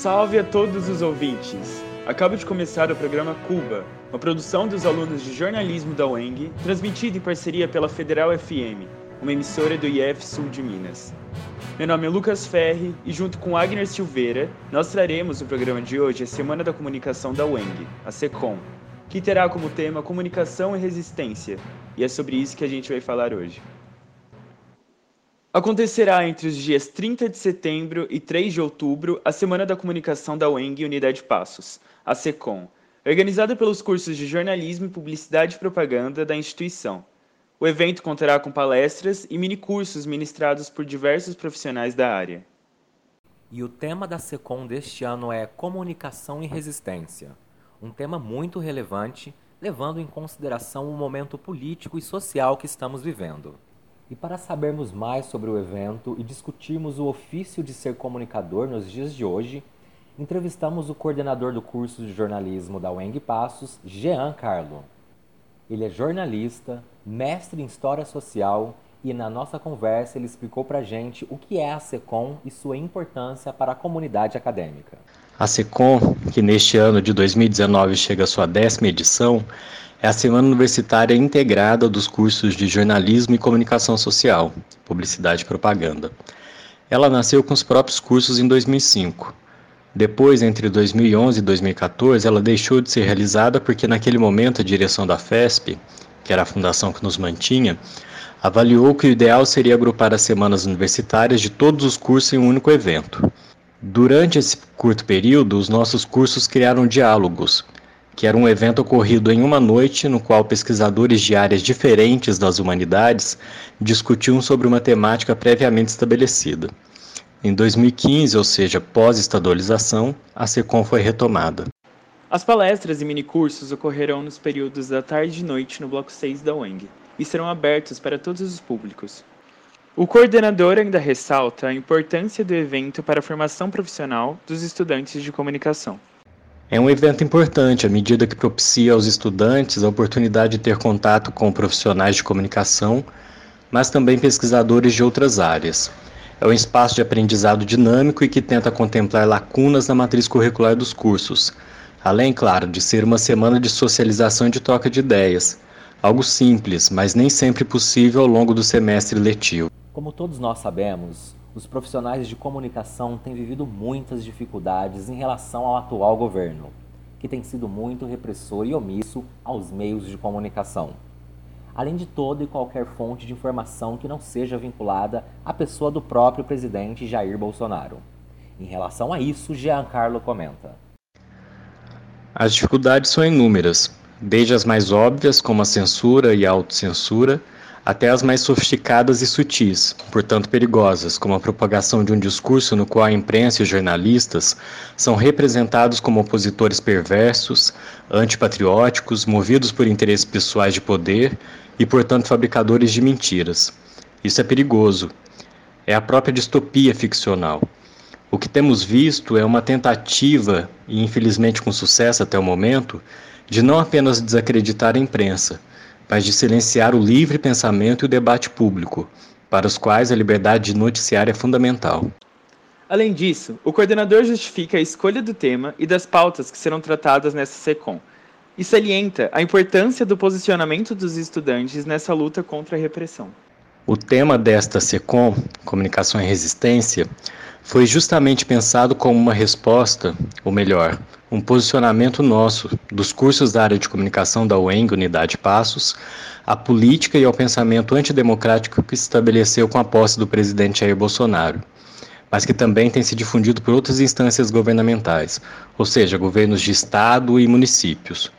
salve a todos os ouvintes! Acaba de começar o programa Cuba, uma produção dos alunos de jornalismo da UENG, transmitido em parceria pela Federal FM, uma emissora do IF Sul de Minas. Meu nome é Lucas Ferri e, junto com Agner Silveira, nós traremos o programa de hoje a Semana da Comunicação da UENG, a SECOM, que terá como tema Comunicação e Resistência, e é sobre isso que a gente vai falar hoje. Acontecerá entre os dias 30 de setembro e 3 de outubro a Semana da Comunicação da UENG Unidade Passos, a SECOM, organizada pelos cursos de Jornalismo e Publicidade e Propaganda da instituição. O evento contará com palestras e minicursos ministrados por diversos profissionais da área. E o tema da SECOM deste ano é Comunicação e Resistência, um tema muito relevante, levando em consideração o momento político e social que estamos vivendo. E para sabermos mais sobre o evento e discutirmos o ofício de ser comunicador nos dias de hoje, entrevistamos o coordenador do curso de jornalismo da UENG Passos, Jean Carlo. Ele é jornalista, mestre em História Social e na nossa conversa ele explicou para gente o que é a SECOM e sua importância para a comunidade acadêmica. A SECOM, que neste ano de 2019 chega à sua décima edição, é a Semana Universitária Integrada dos cursos de Jornalismo e Comunicação Social, Publicidade e Propaganda. Ela nasceu com os próprios cursos em 2005. Depois, entre 2011 e 2014, ela deixou de ser realizada porque, naquele momento, a direção da FESP, que era a fundação que nos mantinha, avaliou que o ideal seria agrupar as semanas universitárias de todos os cursos em um único evento. Durante esse curto período, os nossos cursos criaram diálogos, que era um evento ocorrido em uma noite no qual pesquisadores de áreas diferentes das humanidades discutiam sobre uma temática previamente estabelecida. Em 2015, ou seja, pós-estadualização, a SECOM foi retomada. As palestras e minicursos ocorrerão nos períodos da tarde e noite no Bloco 6 da UENG e serão abertos para todos os públicos. O coordenador ainda ressalta a importância do evento para a formação profissional dos estudantes de comunicação. É um evento importante à medida que propicia aos estudantes a oportunidade de ter contato com profissionais de comunicação, mas também pesquisadores de outras áreas. É um espaço de aprendizado dinâmico e que tenta contemplar lacunas na matriz curricular dos cursos, além, claro, de ser uma semana de socialização e de troca de ideias. Algo simples, mas nem sempre possível ao longo do semestre letivo. Como todos nós sabemos, os profissionais de comunicação têm vivido muitas dificuldades em relação ao atual governo, que tem sido muito repressor e omisso aos meios de comunicação, além de toda e qualquer fonte de informação que não seja vinculada à pessoa do próprio presidente Jair Bolsonaro. Em relação a isso, Giancarlo comenta. As dificuldades são inúmeras, desde as mais óbvias, como a censura e a autocensura, até as mais sofisticadas e sutis, portanto perigosas, como a propagação de um discurso no qual a imprensa e os jornalistas são representados como opositores perversos, antipatrióticos, movidos por interesses pessoais de poder e, portanto, fabricadores de mentiras. Isso é perigoso. É a própria distopia ficcional. O que temos visto é uma tentativa, e infelizmente com sucesso até o momento, de não apenas desacreditar a imprensa, mas de silenciar o livre pensamento e o debate público, para os quais a liberdade de noticiar é fundamental. Além disso, o coordenador justifica a escolha do tema e das pautas que serão tratadas nessa SECOM e salienta a importância do posicionamento dos estudantes nessa luta contra a repressão. O tema desta SECOM, Comunicação e Resistência, foi justamente pensado como uma resposta, ou melhor, um posicionamento nosso dos cursos da área de comunicação da UENG, Unidade Passos, à política e ao pensamento antidemocrático que se estabeleceu com a posse do presidente Jair Bolsonaro, mas que também tem se difundido por outras instâncias governamentais, ou seja, governos de estado e municípios.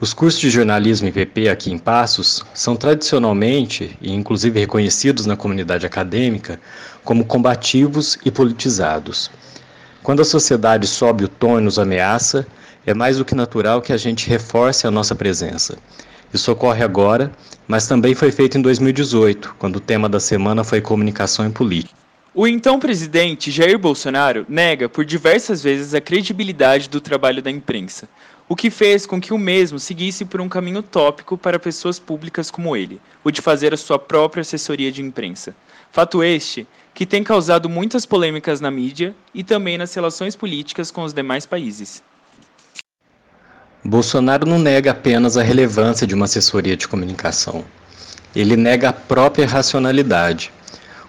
Os cursos de jornalismo e PP aqui em Passos são tradicionalmente, e inclusive reconhecidos na comunidade acadêmica, como combativos e politizados. Quando a sociedade sobe o tom e nos ameaça, é mais do que natural que a gente reforce a nossa presença. Isso ocorre agora, mas também foi feito em 2018, quando o tema da semana foi comunicação e política. O então presidente Jair Bolsonaro nega por diversas vezes a credibilidade do trabalho da imprensa. O que fez com que o mesmo seguisse por um caminho utópico para pessoas públicas como ele, o de fazer a sua própria assessoria de imprensa. Fato este que tem causado muitas polêmicas na mídia e também nas relações políticas com os demais países. Bolsonaro não nega apenas a relevância de uma assessoria de comunicação. Ele nega a própria racionalidade.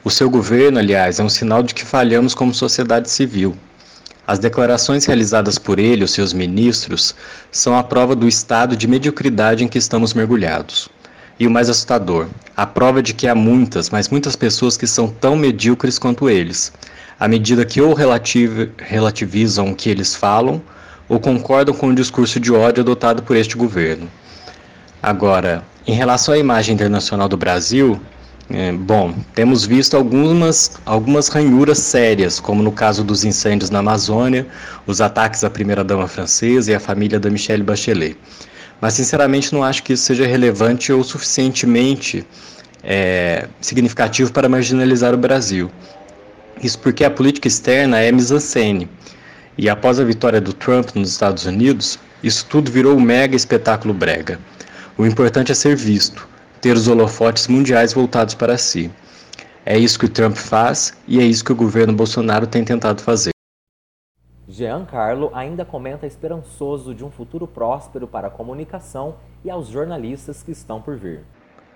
O seu governo, aliás, é um sinal de que falhamos como sociedade civil. As declarações realizadas por ele e os seus ministros são a prova do estado de mediocridade em que estamos mergulhados. E o mais assustador, a prova de que há muitas, mas muitas pessoas que são tão medíocres quanto eles, à medida que ou relativ relativizam o que eles falam ou concordam com o discurso de ódio adotado por este governo. Agora, em relação à imagem internacional do Brasil, é, bom, temos visto algumas, algumas ranhuras sérias, como no caso dos incêndios na Amazônia, os ataques à primeira-dama francesa e à família da Michelle Bachelet. Mas, sinceramente, não acho que isso seja relevante ou suficientemente é, significativo para marginalizar o Brasil. Isso porque a política externa é mise-en-scène. E após a vitória do Trump nos Estados Unidos, isso tudo virou um mega espetáculo brega. O importante é ser visto, ter os holofotes mundiais voltados para si. É isso que o Trump faz e é isso que o governo Bolsonaro tem tentado fazer. Giancarlo ainda comenta esperançoso de um futuro próspero para a comunicação e aos jornalistas que estão por vir.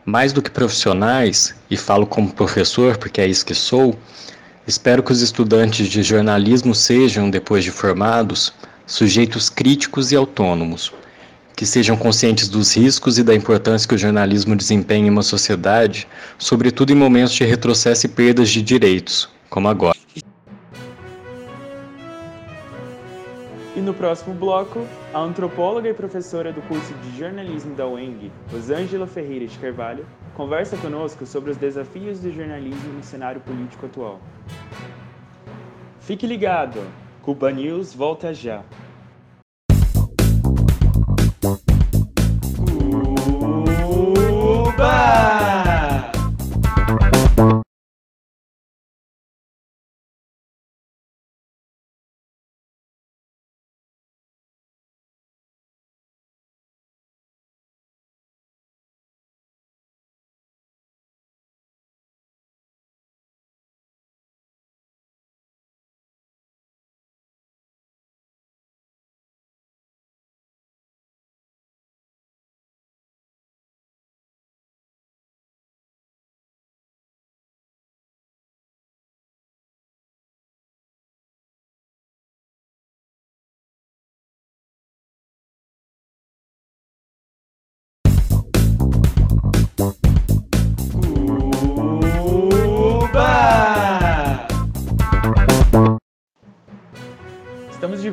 Mais do que profissionais, e falo como professor porque é isso que sou, espero que os estudantes de jornalismo sejam, depois de formados, sujeitos críticos e autônomos, que sejam conscientes dos riscos e da importância que o jornalismo desempenha em uma sociedade, sobretudo em momentos de retrocesso e perdas de direitos, como agora. E no próximo bloco, a antropóloga e professora do curso de jornalismo da UENG, Rosângela Ferreira de Carvalho, conversa conosco sobre os desafios do jornalismo no cenário político atual. Fique ligado! Cuba News volta já!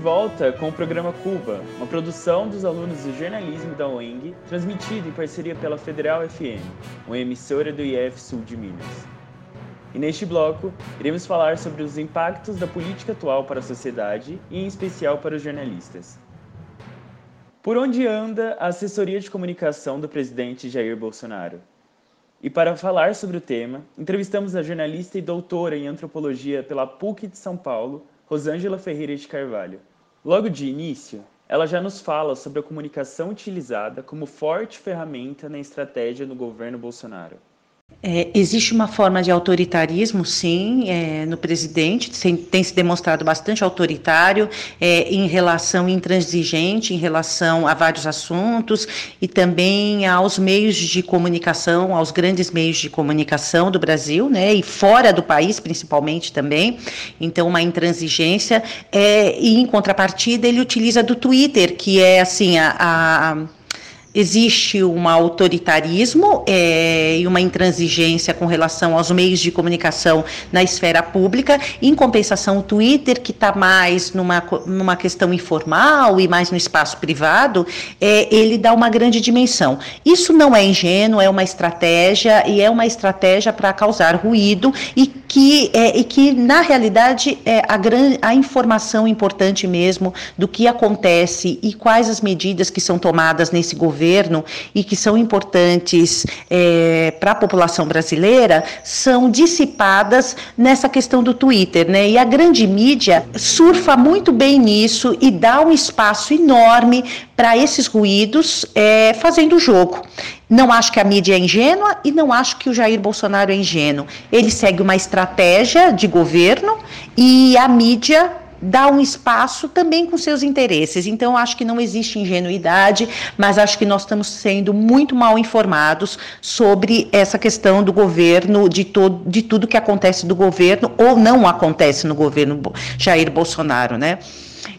Volta com o programa Cuba, uma produção dos alunos de jornalismo da UENG, transmitido em parceria pela Federal FM, uma emissora do IF Sul de Minas. E neste bloco, iremos falar sobre os impactos da política atual para a sociedade e, em especial, para os jornalistas. Por onde anda a assessoria de comunicação do presidente Jair Bolsonaro? E para falar sobre o tema, entrevistamos a jornalista e doutora em antropologia pela PUC de São Paulo, Rosângela Ferreira de Carvalho. Logo de início, ela já nos fala sobre a comunicação utilizada como forte ferramenta na estratégia do governo Bolsonaro. É, existe uma forma de autoritarismo, sim, é, no presidente, tem, se demonstrado bastante autoritário é, em relação intransigente, em relação a vários assuntos e também aos meios de comunicação, aos grandes meios de comunicação do Brasil, né, e fora do país, principalmente também. Então, uma intransigência. É, e em contrapartida, ele utiliza do Twitter, que é assim a, a existe um autoritarismo é, e uma intransigência com relação aos meios de comunicação na esfera pública. Em compensação, o Twitter, que está mais numa, numa questão informal e mais no espaço privado, é, ele dá uma grande dimensão. Isso não é ingênuo, é uma estratégia e é uma estratégia para causar ruído e que, é, e que na realidade, é a, gran, a informação importante mesmo do que acontece e quais as medidas que são tomadas nesse governo governo e que são importantes é, para a população brasileira são dissipadas nessa questão do Twitter, né? E a grande mídia surfa muito bem nisso e dá um espaço enorme para esses ruídos é, fazendo o jogo. Não acho que a mídia é ingênua e não acho que o Jair Bolsonaro é ingênuo. Ele segue uma estratégia de governo e a mídia dá um espaço também com seus interesses. Então, acho que não existe ingenuidade, mas acho que nós estamos sendo muito mal informados sobre essa questão do governo, de, todo, de tudo que acontece do governo ou não acontece no governo Jair Bolsonaro, né?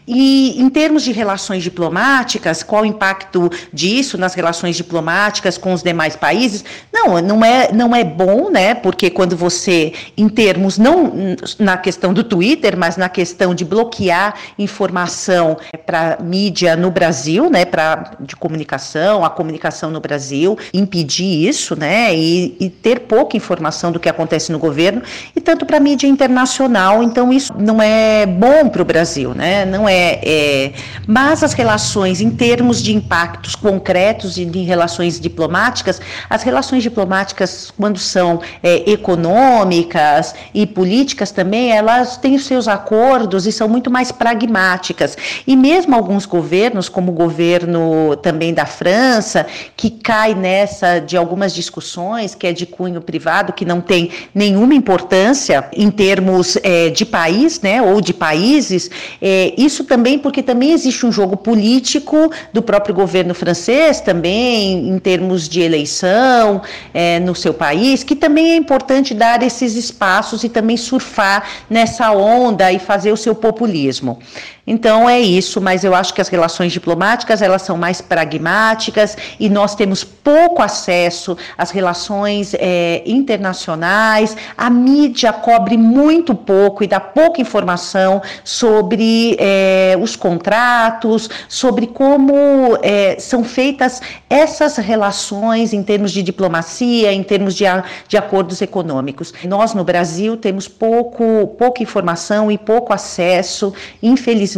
E em termos de relações diplomáticas, qual o impacto disso nas relações diplomáticas com os demais países? Não, não é, não é bom, né? Porque quando você, em termos, não na questão do Twitter, mas na questão de bloquear informação para mídia no Brasil, né? Para de comunicação, a comunicação no Brasil, impedir isso, né? E, e ter pouca informação do que acontece no governo, e tanto para mídia internacional, então isso não é bom para o Brasil, né? Não é é, é, mas as relações, em termos de impactos concretos e de relações diplomáticas, as relações diplomáticas, quando são é, econômicas e políticas também, elas têm os seus acordos e são muito mais pragmáticas. E mesmo alguns governos, como o governo também da França, que cai nessa de algumas discussões, que é de cunho privado, que não tem nenhuma importância em termos é, de país, né, ou de países, é, isso também porque também existe um jogo político do próprio governo francês, também em termos de eleição é, no seu país, que também é importante dar esses espaços e também surfar nessa onda e fazer o seu populismo. Então é isso, mas eu acho que as relações diplomáticas elas são mais pragmáticas e nós temos pouco acesso às relações é, internacionais. A mídia cobre muito pouco e dá pouca informação sobre é, os contratos, sobre como é, são feitas essas relações em termos de diplomacia, em termos de, de acordos econômicos. Nós no Brasil temos pouco, pouca informação e pouco acesso, infelizmente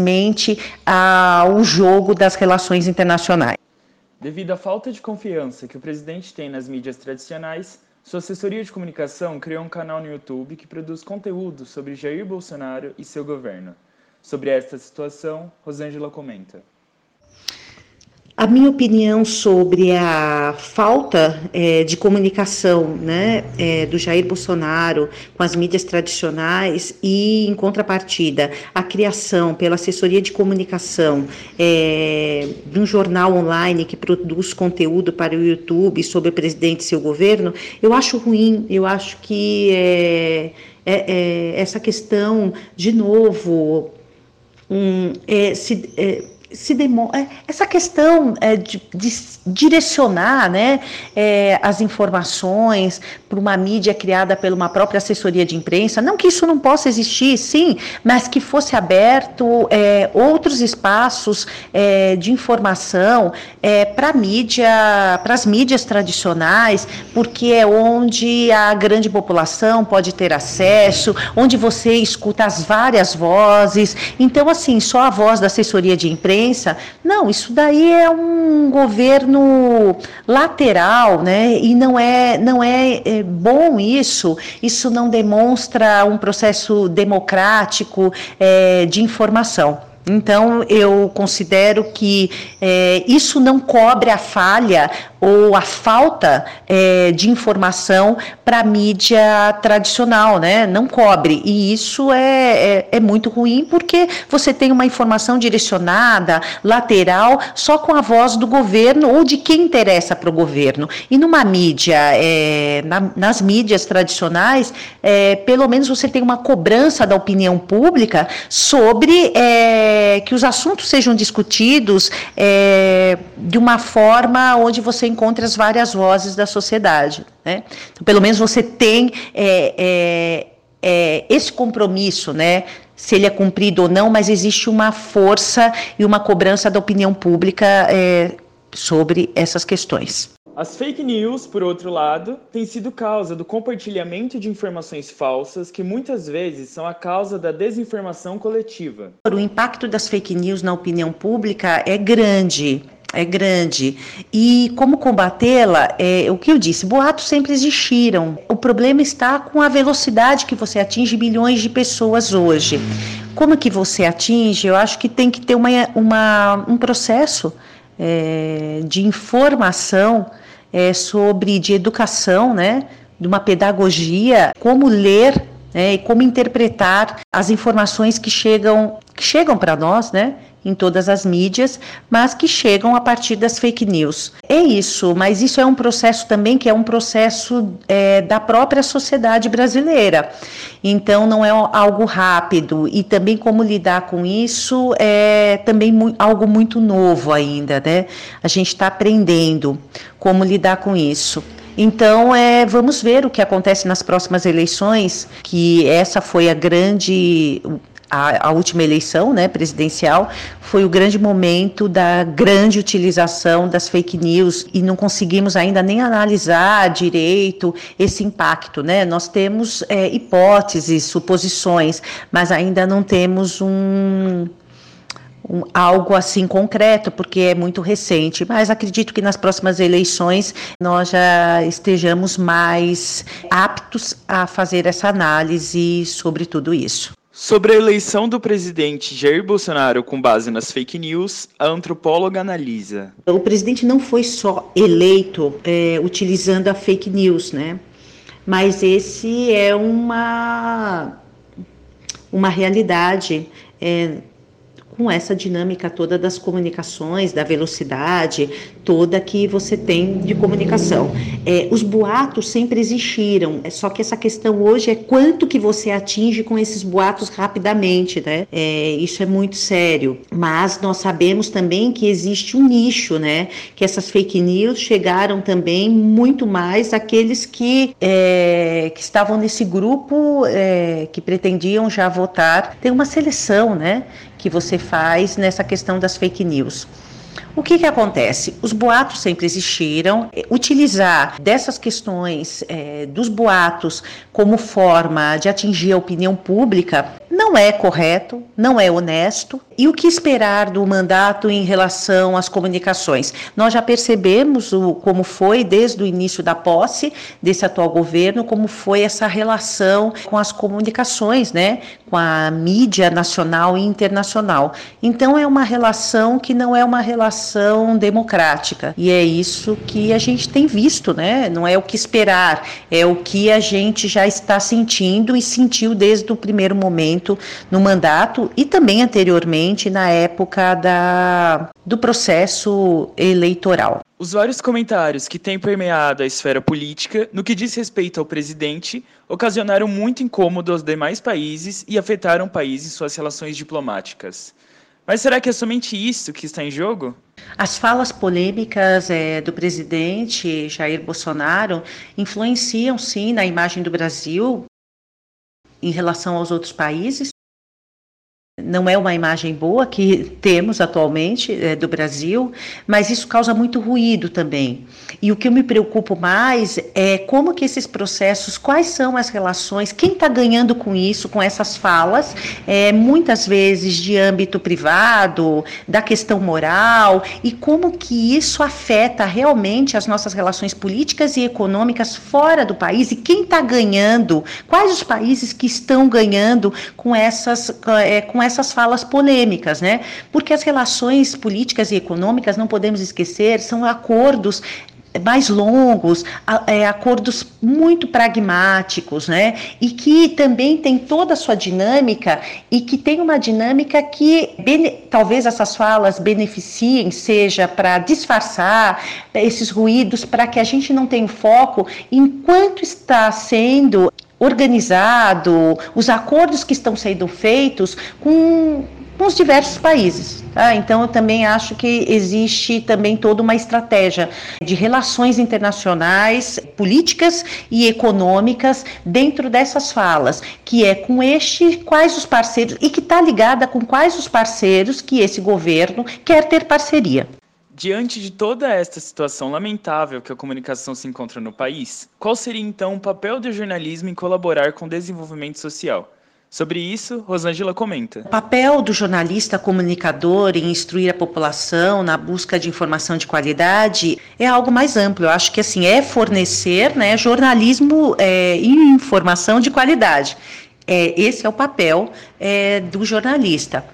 ao jogo das relações internacionais. Devido à falta de confiança que o presidente tem nas mídias tradicionais, sua assessoria de comunicação criou um canal no YouTube que produz conteúdo sobre Jair Bolsonaro e seu governo. Sobre esta situação, Rosângela comenta. A minha opinião sobre a falta é, de comunicação né, é, do Jair Bolsonaro com as mídias tradicionais e, em contrapartida, a criação pela assessoria de comunicação é, de um jornal online que produz conteúdo para o YouTube sobre o presidente e seu governo, eu acho ruim, eu acho que é, é, é, essa questão, de novo, um, se se demora é, essa questão é, de, de, direcionar né, é, as informações para uma mídia criada pela uma própria assessoria de imprensa, não que isso não possa existir, sim, mas que fosse aberto é, outros espaços é, de informação é, para mídia, para as mídias tradicionais, porque é onde a grande população pode ter acesso, onde você escuta as várias vozes. Então, assim, só a voz da assessoria de imprensa não, isso daí é um governo lateral, né? E não é, não é, é bom isso. Isso não demonstra um processo democrático é, de informação. Então, eu considero que é, isso não cobre a falha ou a falta é, de informação para a mídia tradicional, né? Não cobre. E isso é, é, é, muito ruim porque você tem uma informação direcionada, lateral, só com a voz do governo ou de quem interessa para o governo. E numa mídia, é, na, nas mídias tradicionais, é, pelo menos você tem uma cobrança da opinião pública sobre é, que os assuntos sejam discutidos de uma forma onde você encontre as várias vozes da sociedade. Né? Então, pelo menos você tem é, é, é, esse compromisso, né? se ele é cumprido ou não, mas existe uma força e uma cobrança da opinião pública é, sobre essas questões. As fake news, por outro lado, têm sido causa do compartilhamento de informações falsas que muitas vezes são a causa da desinformação coletiva. O impacto das fake news na opinião pública é grande é grande. E como combatê-la? É, o que eu disse, boatos sempre existiram. O problema está com a velocidade que você atinge milhões de pessoas hoje. Como que você atinge? Eu acho que tem que ter uma, uma um processo é, de informação é, sobre, de educação, né? De uma pedagogia, como ler né, e como interpretar as informações que chegam, que chegam para nós, né? em todas as mídias, mas que chegam a partir das fake news. É isso, mas isso é um processo também que é um processo é, da própria sociedade brasileira. Então não é algo rápido e também como lidar com isso é também mu algo muito novo ainda, né? A gente está aprendendo como lidar com isso. Então, é, vamos ver o que acontece nas próximas eleições, que essa foi a grande a, a, última eleição né, presidencial foi o grande momento da grande utilização das fake news e não conseguimos ainda nem analisar direito esse impacto. Né? Nós temos é, hipóteses, suposições, mas ainda não temos um, um, algo assim concreto, porque é muito recente. Mas acredito que nas próximas eleições nós já estejamos mais aptos a fazer essa análise sobre tudo isso. Sobre a eleição do presidente Jair Bolsonaro com base nas fake news, a antropóloga analisa. O presidente não foi só eleito é, utilizando a fake news, né? Mas esse é uma, uma realidade. É, com essa dinâmica toda das comunicações, da velocidade toda que você tem de comunicação. É, os boatos sempre existiram, é só que essa questão hoje é quanto que você atinge com esses boatos rapidamente, né? É, isso é muito sério. Mas nós sabemos também que existe um nicho, né? Que essas fake news chegaram também muito mais àqueles que, é, que estavam nesse grupo é, que pretendiam já votar. Tem uma seleção, né? Que você faz nessa questão das fake news. O que, que acontece? Os boatos sempre existiram. Utilizar dessas questões é, dos boatos como forma de atingir a opinião pública não é correto, não é honesto. E o que esperar do mandato em relação às comunicações? Nós já percebemos o, como foi desde o início da posse desse atual governo, como foi essa relação com as comunicações, né? com a mídia nacional e internacional. Então é uma relação que não é uma relação democrática. E é isso que a gente tem visto, né? Não é o que esperar, é o que a gente já está sentindo e sentiu desde o primeiro momento no mandato e também anteriormente na época da, do processo eleitoral. Os vários comentários que têm permeado a esfera política no que diz respeito ao presidente ocasionaram muito incômodo aos demais países e afetaram o país em suas relações diplomáticas. Mas será que é somente isso que está em jogo? As falas polêmicas é, do presidente Jair Bolsonaro influenciam sim na imagem do Brasil em relação aos outros países, não é uma imagem boa que temos atualmente é, do Brasil, mas isso causa muito ruído também. E o que eu me preocupo mais é como que esses processos, quais são as relações, quem está ganhando com isso, com essas falas, é, muitas vezes de âmbito privado, da questão moral, e como que isso afeta realmente as nossas relações políticas e econômicas fora do país, e quem está ganhando, quais os países que estão ganhando com essas, é, com essas falas polêmicas, né? Porque as relações políticas e econômicas, não podemos esquecer, são acordos mais longos, é, acordos muito pragmáticos, né? E que também tem toda a sua dinâmica e que tem uma dinâmica que talvez essas falas beneficiem, seja para disfarçar esses ruídos, para que a gente não tenha foco enquanto está sendo organizado, os acordos que estão sendo feitos com, com os diversos países. Tá? Então, eu também acho que existe também toda uma estratégia de relações internacionais, políticas e econômicas dentro dessas falas, que é com este, quais os parceiros, e que está ligada com quais os parceiros que esse governo quer ter parceria. Diante de toda esta situação lamentável que a comunicação se encontra no país, qual seria então o papel do jornalismo em colaborar com o desenvolvimento social? Sobre isso, Rosângela comenta. O papel do jornalista comunicador em instruir a população na busca de informação de qualidade é algo mais amplo. Eu acho que assim é fornecer né, jornalismo é, e informação de qualidade. É, esse é o papel é, do jornalista.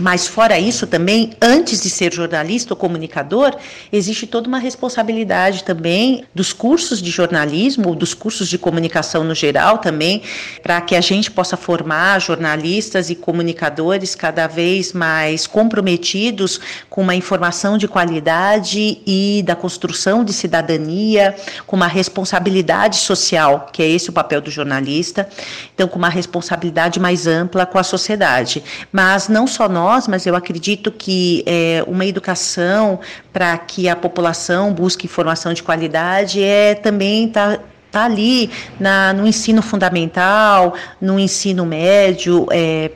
Mas fora isso também, antes de ser jornalista ou comunicador, existe toda uma responsabilidade também dos cursos de jornalismo, dos cursos de comunicação no geral também, para que a gente possa formar jornalistas e comunicadores cada vez mais comprometidos com uma informação de qualidade e da construção de cidadania, com uma responsabilidade social, que é esse o papel do jornalista, então com uma responsabilidade mais ampla com a sociedade. Mas não só nós nós, mas eu acredito que é, uma educação para que a população busque informação de qualidade é também estar tá, tá ali na, no ensino fundamental, no ensino médio, é,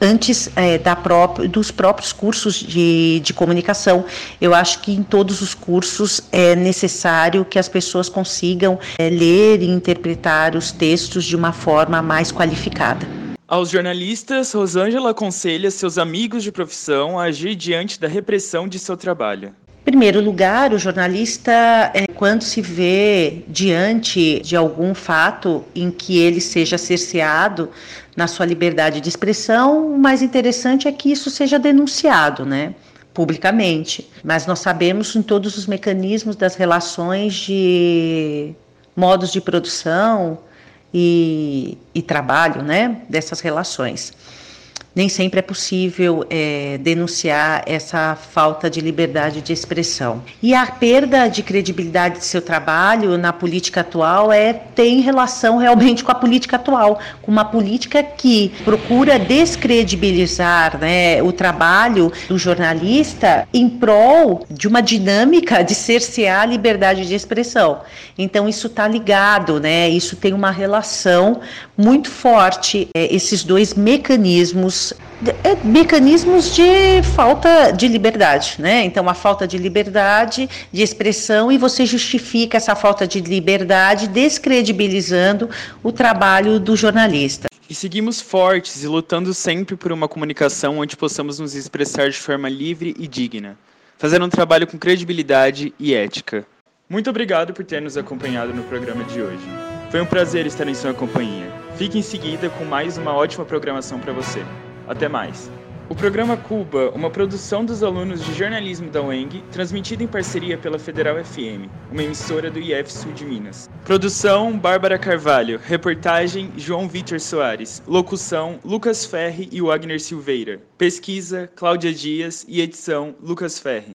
antes é, da própria, dos próprios cursos de, de comunicação. Eu acho que em todos os cursos é necessário que as pessoas consigam é, ler e interpretar os textos de uma forma mais qualificada. Aos jornalistas, Rosângela aconselha seus amigos de profissão a agir diante da repressão de seu trabalho. Em primeiro lugar, o jornalista, é, quando se vê diante de algum fato em que ele seja cerceado na sua liberdade de expressão, o mais interessante é que isso seja denunciado, né? publicamente. Mas nós sabemos em todos os mecanismos das relações de modos de produção, e, e trabalho né, dessas relações nem sempre é possível é, denunciar essa falta de liberdade de expressão. E a perda de credibilidade de seu trabalho na política atual é tem relação realmente com a política atual, com uma política que procura descredibilizar né, o trabalho do jornalista em prol de uma dinâmica de cercear a liberdade de expressão. Então isso está ligado, né? Isso tem uma relação muito forte. É, esses dois mecanismos é, mecanismos de falta de liberdade, né? Então, a falta de liberdade de expressão e você justifica essa falta de liberdade descredibilizando o trabalho do jornalista. E seguimos fortes e lutando sempre por uma comunicação onde possamos nos expressar de forma livre e digna, fazendo um trabalho com credibilidade e ética. Muito obrigado por ter nos acompanhado no programa de hoje. Foi um prazer estar em sua companhia. Fique em seguida com mais uma ótima programação para você. Até mais. O programa Cuba, uma produção dos alunos de jornalismo da UENG, transmitido em parceria pela Federal FM, uma emissora do IF Sul de Minas. Produção: Bárbara Carvalho. Reportagem: João Vitor Soares. Locução: Lucas Ferri e Wagner Silveira. Pesquisa: Cláudia Dias e edição: Lucas Ferri.